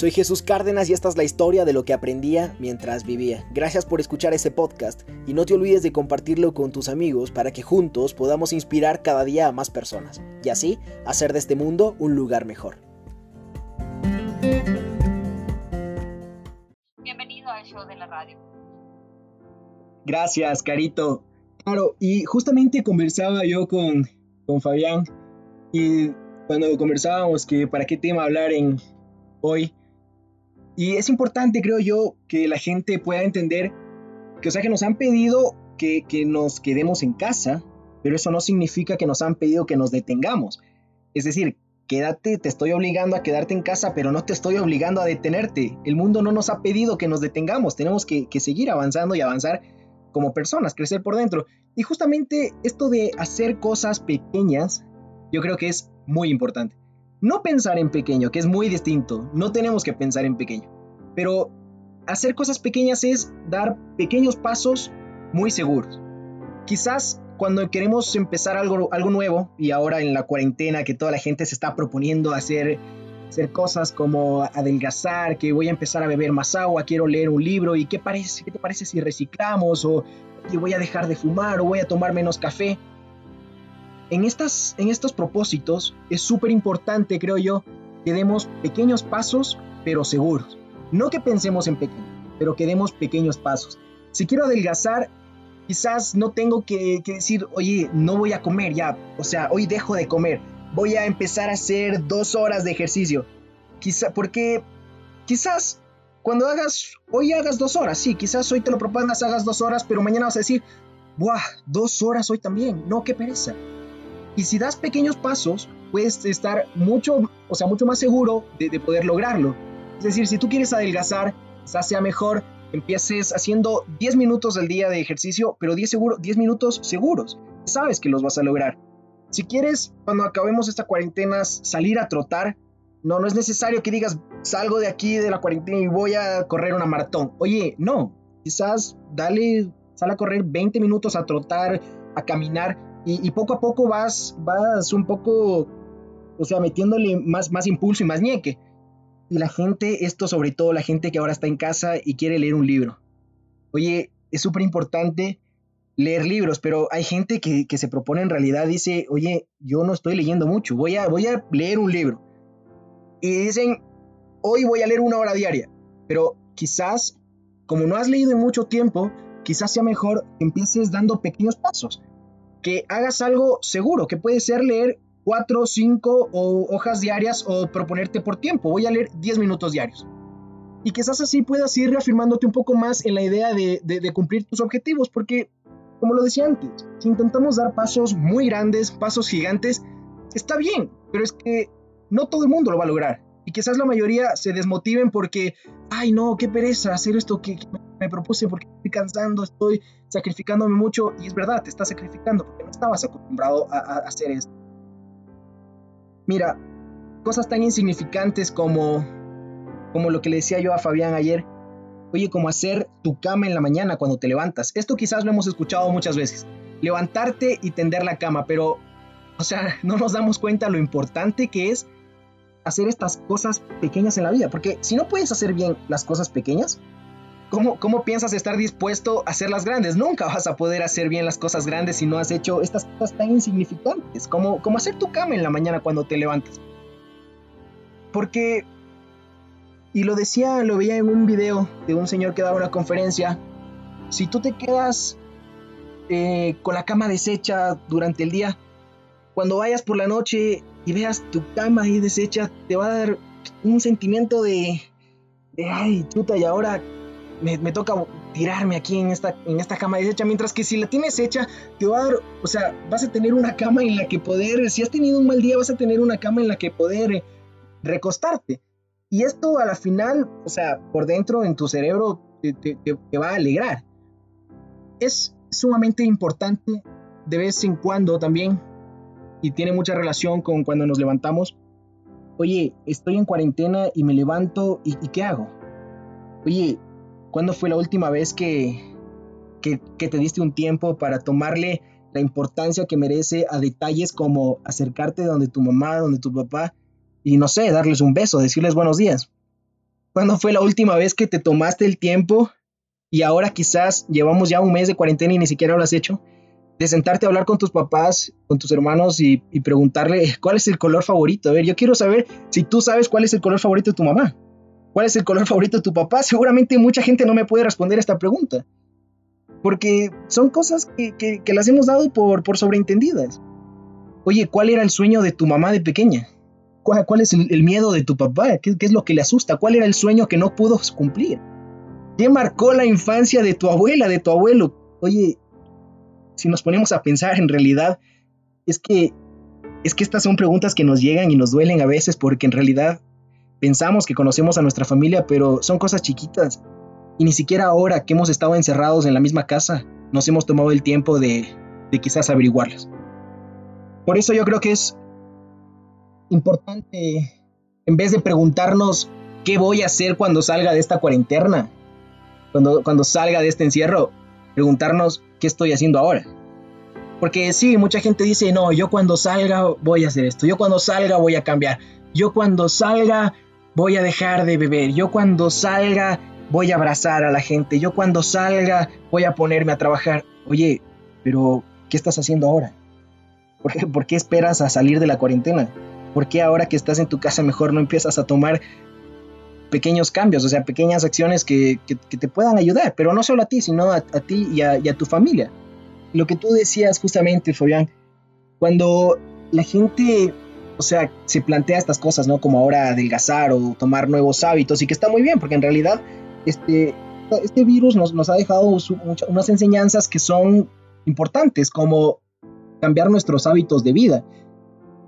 Soy Jesús Cárdenas y esta es la historia de lo que aprendía mientras vivía. Gracias por escuchar este podcast y no te olvides de compartirlo con tus amigos para que juntos podamos inspirar cada día a más personas y así hacer de este mundo un lugar mejor. Bienvenido al show de la radio. Gracias, Carito. Claro, y justamente conversaba yo con, con Fabián y cuando conversábamos que para qué tema hablar en hoy, y es importante, creo yo, que la gente pueda entender que, o sea, que nos han pedido que, que nos quedemos en casa, pero eso no significa que nos han pedido que nos detengamos. Es decir, quédate, te estoy obligando a quedarte en casa, pero no te estoy obligando a detenerte. El mundo no nos ha pedido que nos detengamos, tenemos que, que, seguir avanzando y avanzar como personas, crecer por dentro. Y justamente esto de hacer cosas pequeñas, yo creo que es muy importante. No pensar en pequeño, que es muy distinto, no tenemos que pensar en pequeño, pero hacer cosas pequeñas es dar pequeños pasos muy seguros. Quizás cuando queremos empezar algo, algo nuevo y ahora en la cuarentena que toda la gente se está proponiendo hacer, hacer cosas como adelgazar, que voy a empezar a beber más agua, quiero leer un libro y qué, parece, qué te parece si reciclamos o voy a dejar de fumar o voy a tomar menos café en, estas, en estos propósitos es súper importante, creo yo, que demos pequeños pasos, pero seguros. No que pensemos en pequeño, pero que demos pequeños pasos. Si quiero adelgazar, quizás no tengo que, que, decir, oye, no voy a comer ya, o sea, hoy dejo de comer, voy a empezar a hacer dos horas de ejercicio. Quizá, porque quizás cuando hagas, hoy hagas dos horas, sí, quizás hoy te lo propongas, hagas dos horas, pero mañana vas a decir, ¡buah! Dos horas hoy también, no, qué pereza. Y si das pequeños pasos, puedes estar mucho, o sea, mucho más seguro de, de poder lograrlo. Es decir, si tú quieres adelgazar, quizás sea mejor empieces haciendo 10 minutos al día de ejercicio, pero 10, seguro, 10 minutos seguros. Sabes que los vas a lograr. Si quieres, cuando acabemos esta cuarentena, salir a trotar, no, no es necesario que digas, salgo de aquí de la cuarentena y voy a correr una maratón. Oye, no, quizás dale, sal a correr 20 minutos a trotar, a caminar, y, poco a poco vas, vas un poco, o sea, metiéndole más, más impulso y más ñeque. Y la gente, esto sobre todo la gente que ahora está en casa y quiere leer un libro. Oye, es súper importante leer libros, pero hay gente que, que, se propone en realidad, dice, oye, yo no estoy leyendo mucho, voy a, voy a leer un libro. Y dicen, hoy voy a leer una hora diaria, pero quizás, como no has leído en mucho tiempo, quizás sea mejor que empieces dando pequeños pasos que hagas algo seguro, que puede ser leer cuatro, cinco o hojas diarias o proponerte por tiempo. Voy a leer 10 minutos diarios. Y quizás así puedas ir reafirmándote un poco más en la idea de, cumplir tus objetivos, porque, como lo decía antes, si intentamos dar pasos muy grandes, pasos gigantes, está bien, pero es que no todo el mundo lo va a lograr. Y quizás la mayoría se desmotiven porque, ay no, qué pereza hacer esto que, propuse porque estoy cansando, estoy sacrificándome mucho y es verdad, te estás sacrificando porque no estabas acostumbrado a, a hacer esto. Mira, cosas tan insignificantes como, como lo que le decía yo a Fabián ayer, oye, como hacer tu cama en la mañana cuando te levantas. Esto quizás lo hemos escuchado muchas veces. Levantarte y tender la cama, pero, o sea, no nos damos cuenta lo importante que es hacer estas cosas pequeñas en la vida, porque si no puedes hacer bien las cosas pequeñas, ¿Cómo, ¿Cómo, piensas estar dispuesto a hacer las grandes? Nunca vas a poder hacer bien las cosas grandes si no has hecho estas cosas tan insignificantes, como, como hacer tu cama en la mañana cuando te levantas. Porque, y lo decía, lo veía en un video de un señor que daba una conferencia, si tú te quedas eh, con la cama deshecha durante el día, cuando vayas por la noche y veas tu cama ahí deshecha, te va a dar un sentimiento de, de ay, chuta, y ahora me, toca tirarme aquí en esta, en esta cama deshecha, mientras que si la tienes hecha, te va a dar, o sea, vas a tener una cama en la que poder, si has tenido un mal día, vas a tener una cama en la que poder recostarte. Y esto a la final, o sea, por dentro en tu cerebro te, te, te va a alegrar. Es sumamente importante de vez en cuando también, y tiene mucha relación con cuando nos levantamos. Oye, estoy en cuarentena y me levanto y, y ¿qué hago? Oye, ¿Cuándo fue la última vez que, que, te diste un tiempo para tomarle la importancia que merece a detalles como acercarte donde tu mamá, donde tu papá y no sé, darles un beso, decirles buenos días? ¿Cuándo fue la última vez que te tomaste el tiempo y ahora quizás llevamos ya un mes de cuarentena y ni siquiera lo has hecho? De sentarte a hablar con tus papás, con tus hermanos y, y preguntarle cuál es el color favorito. A ver, yo quiero saber si tú sabes cuál es el color favorito de tu mamá. ¿Cuál es el color favorito de tu papá? Seguramente mucha gente no me puede responder esta pregunta. Porque son cosas que, que, las hemos dado por, por sobreentendidas. Oye, ¿cuál era el sueño de tu mamá de pequeña? ¿Cuál, es el, miedo de tu papá? ¿Qué, ¿Qué es lo que le asusta? ¿Cuál era el sueño que no pudo cumplir? ¿Qué marcó la infancia de tu abuela, de tu abuelo? Oye, si nos ponemos a pensar en realidad, es que, es que estas son preguntas que nos llegan y nos duelen a veces porque en realidad pensamos que conocemos a nuestra familia, pero son cosas chiquitas. Y ni siquiera ahora que hemos estado encerrados en la misma casa, nos hemos tomado el tiempo de, de quizás averiguarlas. Por eso yo creo que es importante, en vez de preguntarnos qué voy a hacer cuando salga de esta cuarentena, cuando, cuando salga de este encierro, preguntarnos qué estoy haciendo ahora. Porque sí, mucha gente dice, no, yo cuando salga voy a hacer esto, yo cuando salga voy a cambiar, yo cuando salga voy a dejar de beber, yo cuando salga voy a abrazar a la gente, yo cuando salga voy a ponerme a trabajar. Oye, pero ¿qué estás haciendo ahora? ¿Por qué, ¿Por qué, esperas a salir de la cuarentena? ¿Por qué ahora que estás en tu casa mejor no empiezas a tomar pequeños cambios, o sea, pequeñas acciones que, te puedan ayudar, pero no solo a ti, sino a, ti y a, y a, tu familia. Lo que tú decías justamente, Fabián, cuando la gente, o sea, se plantea estas cosas, ¿no? Como ahora adelgazar o tomar nuevos hábitos, y que está muy bien, porque en realidad este, este virus nos, nos ha dejado unas enseñanzas que son importantes, como cambiar nuestros hábitos de vida.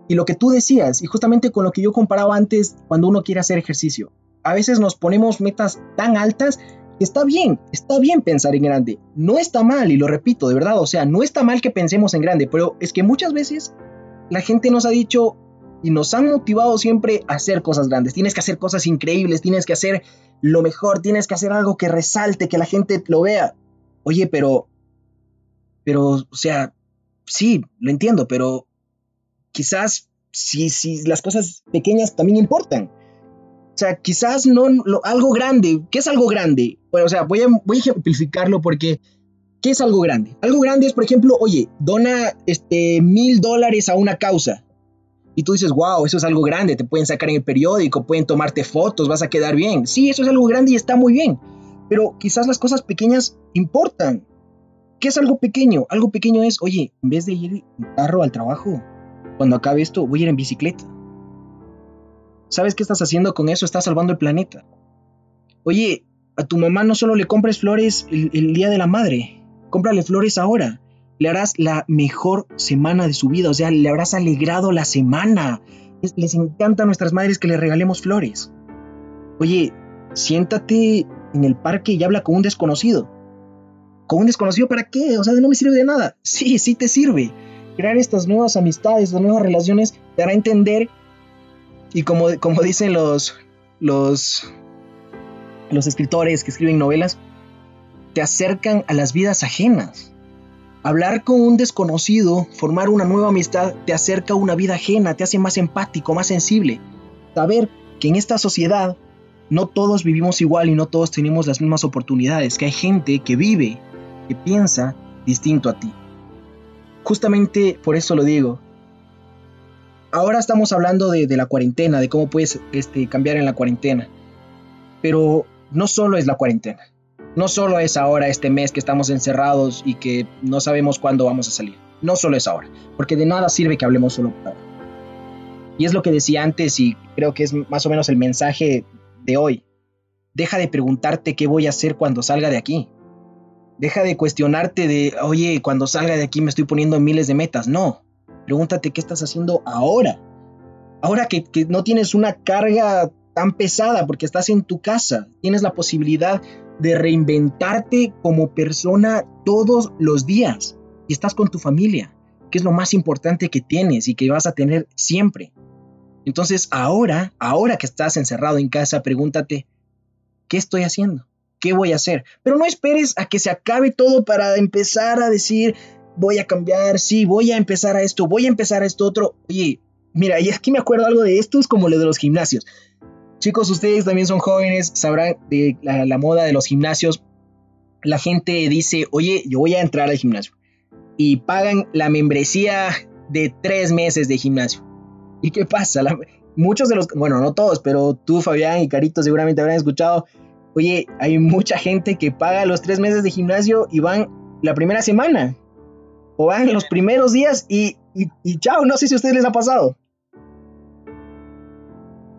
Y lo que tú decías, y justamente con lo que yo comparaba antes, cuando uno quiere hacer ejercicio, a veces nos ponemos metas tan altas que está bien, está bien pensar en grande. No está mal, y lo repito, de verdad, o sea, no está mal que pensemos en grande, pero es que muchas veces la gente nos ha dicho y nos han motivado siempre a hacer cosas grandes. Tienes que hacer cosas increíbles, tienes que hacer lo mejor, tienes que hacer algo que resalte, que la gente lo vea. Oye, pero, pero, o sea, sí, lo entiendo, pero quizás si, si las cosas pequeñas también importan. O sea, quizás no algo grande. ¿Qué es algo grande? Bueno, o sea, voy a, voy a ejemplificarlo porque ¿qué es algo grande? Algo grande es, por ejemplo, oye, dona este mil dólares a una causa. Y tú dices, wow, eso es algo grande, te pueden sacar en el periódico, pueden tomarte fotos, vas a quedar bien. Sí, eso es algo grande y está muy bien. Pero quizás las cosas pequeñas importan. ¿Qué es algo pequeño? Algo pequeño es, oye, en vez de ir en carro al trabajo, cuando acabe esto, voy a ir en bicicleta. ¿Sabes qué estás haciendo con eso? Estás salvando el planeta. Oye, a tu mamá no solo le compres flores el, día de la madre, cómprale flores ahora. Le harás la mejor semana de su vida, o sea, le habrás alegrado la semana. Les, encanta a nuestras madres que le regalemos flores. Oye, siéntate en el parque y habla con un desconocido. ¿Con un desconocido para qué? O sea, no me sirve de nada. Sí, sí te sirve. Crear estas nuevas amistades, estas nuevas relaciones, te hará entender y como, como dicen los, los, los escritores que escriben novelas, te acercan a las vidas ajenas. Hablar con un desconocido, formar una nueva amistad, te acerca a una vida ajena, te hace más empático, más sensible. Saber que en esta sociedad no todos vivimos igual y no todos tenemos las mismas oportunidades, que hay gente que vive, que piensa distinto a ti. Justamente por eso lo digo, ahora estamos hablando de, la cuarentena, de cómo puedes este, cambiar en la cuarentena. Pero no solo es la cuarentena. No solo es ahora este mes que estamos encerrados y que no sabemos cuándo vamos a salir. No solo es ahora. Porque de nada sirve que hablemos solo ahora. Y es lo que decía antes y creo que es más o menos el mensaje de hoy. Deja de preguntarte qué voy a hacer cuando salga de aquí. Deja de cuestionarte de, oye, cuando salga de aquí me estoy poniendo miles de metas. No, Pregúntate qué estás haciendo ahora. Ahora que, no tienes una carga tan pesada porque estás en tu casa, tienes la posibilidad de reinventarte como persona todos los días y estás con tu familia, que es lo más importante que tienes y que vas a tener siempre. Entonces ahora, ahora que estás encerrado en casa, pregúntate, ¿qué estoy haciendo? ¿Qué voy a hacer? Pero no esperes a que se acabe todo para empezar a decir, voy a cambiar, sí, voy a empezar a esto, voy a empezar a esto otro. Oye, mira, y aquí me acuerdo algo de esto, es como lo de los gimnasios. Chicos, ustedes también son jóvenes, sabrán de la, moda de los gimnasios. La gente dice, oye, yo voy a entrar al gimnasio. Y pagan la membresía de tres meses de gimnasio. ¿Y qué pasa? muchos de los, bueno, no todos, pero tú, Fabián y Carito seguramente habrán escuchado, oye, hay mucha gente que paga los tres meses de gimnasio y van la primera semana. O van los primeros días y, y, chao, no sé si a ustedes les ha pasado.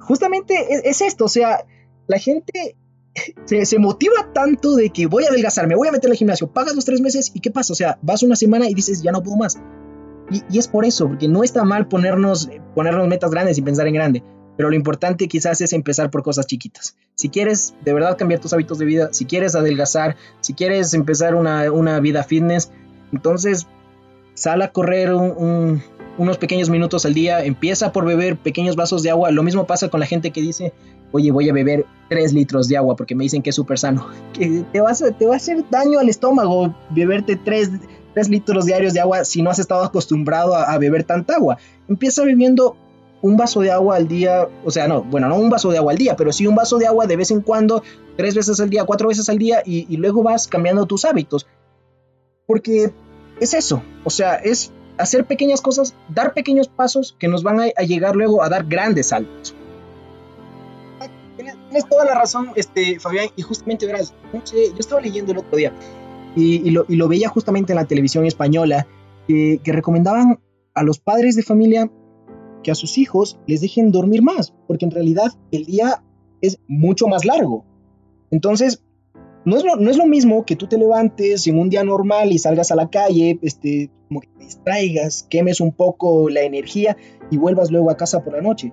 Justamente es, esto, o sea, la gente se, motiva tanto de que voy a adelgazar, me voy a meter al gimnasio, pagas los tres meses y ¿qué pasa? O sea, vas una semana y dices, ya no puedo más. Y, es por eso, porque no está mal ponernos, ponernos metas grandes y pensar en grande, pero lo importante quizás es empezar por cosas chiquitas. Si quieres de verdad cambiar tus hábitos de vida, si quieres adelgazar, si quieres empezar una, una vida fitness, entonces sal a correr unos pequeños minutos al día, empieza por beber pequeños vasos de agua. Lo mismo pasa con la gente que dice, oye, voy a beber 3 litros de agua porque me dicen que es súper sano. Que te, vas te va a hacer daño al estómago beberte 3, litros diarios de agua si no has estado acostumbrado a, beber tanta agua. Empieza bebiendo un vaso de agua al día, o sea, no, bueno, no un vaso de agua al día, pero sí un vaso de agua de vez en cuando, tres veces al día, cuatro veces al día, y, y luego vas cambiando tus hábitos. Porque es eso, o sea, es hacer pequeñas cosas, dar pequeños pasos que nos van a, llegar luego a dar grandes saltos. Tienes, toda la razón, este, Fabián, y justamente verás, yo estaba leyendo el otro día y, lo, veía justamente en la televisión española que recomendaban a los padres de familia que a sus hijos les dejen dormir más, porque en realidad el día es mucho más largo. Entonces, no es, lo, no es lo mismo que tú te levantes en un día normal y salgas a la calle, este, como que te distraigas, quemes un poco la energía y vuelvas luego a casa por la noche.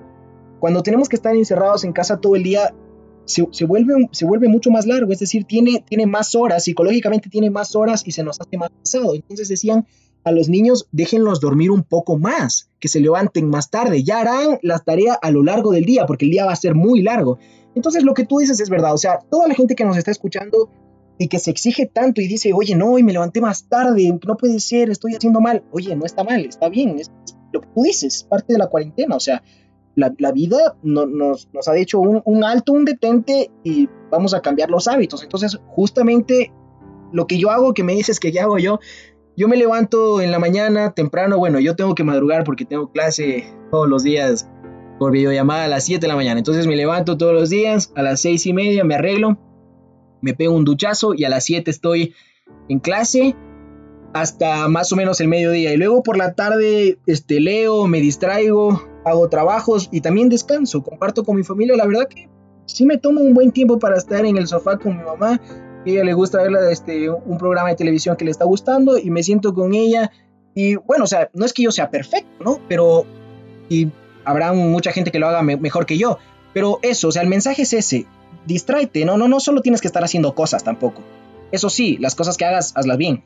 Cuando tenemos que estar encerrados en casa todo el día, se, vuelve, mucho más largo, es decir, tiene, tiene más horas, psicológicamente tiene más horas y se nos hace más pesado. Entonces decían a los niños, déjenlos dormir un poco más, que se levanten más tarde, ya harán la tarea a lo largo del día, porque el día va a ser muy largo. Entonces lo que tú dices es verdad, o sea, toda la gente que nos está escuchando y que se exige tanto y dice, oye, no, y me levanté más tarde, no puede ser, estoy haciendo mal, oye, no está mal, está bien, es lo que tú dices, parte de la cuarentena, o sea, la, vida nos, nos, ha hecho un, un alto, un detente y vamos a cambiar los hábitos. Entonces, justamente lo que yo hago, que me dices que ya hago yo, yo me levanto en la mañana temprano, bueno, yo tengo que madrugar porque tengo clase todos los días por videollamada a las 7 de la mañana. Entonces me levanto todos los días, a las 6 y media me arreglo, me pego un duchazo y a las 7 estoy en clase hasta más o menos el mediodía. Y luego por la tarde este, leo, me distraigo, hago trabajos y también descanso, comparto con mi familia. La verdad que sí me tomo un buen tiempo para estar en el sofá con mi mamá. A ella le gusta ver este, un programa de televisión que le está gustando y me siento con ella. Y bueno, o sea, no es que yo sea perfecto, ¿no? Pero y habrá mucha gente que lo haga mejor que yo. Pero eso, o sea, el mensaje es ese. Distráete, no, no, no solo tienes que estar haciendo cosas tampoco. Eso sí, las cosas que hagas, hazlas bien.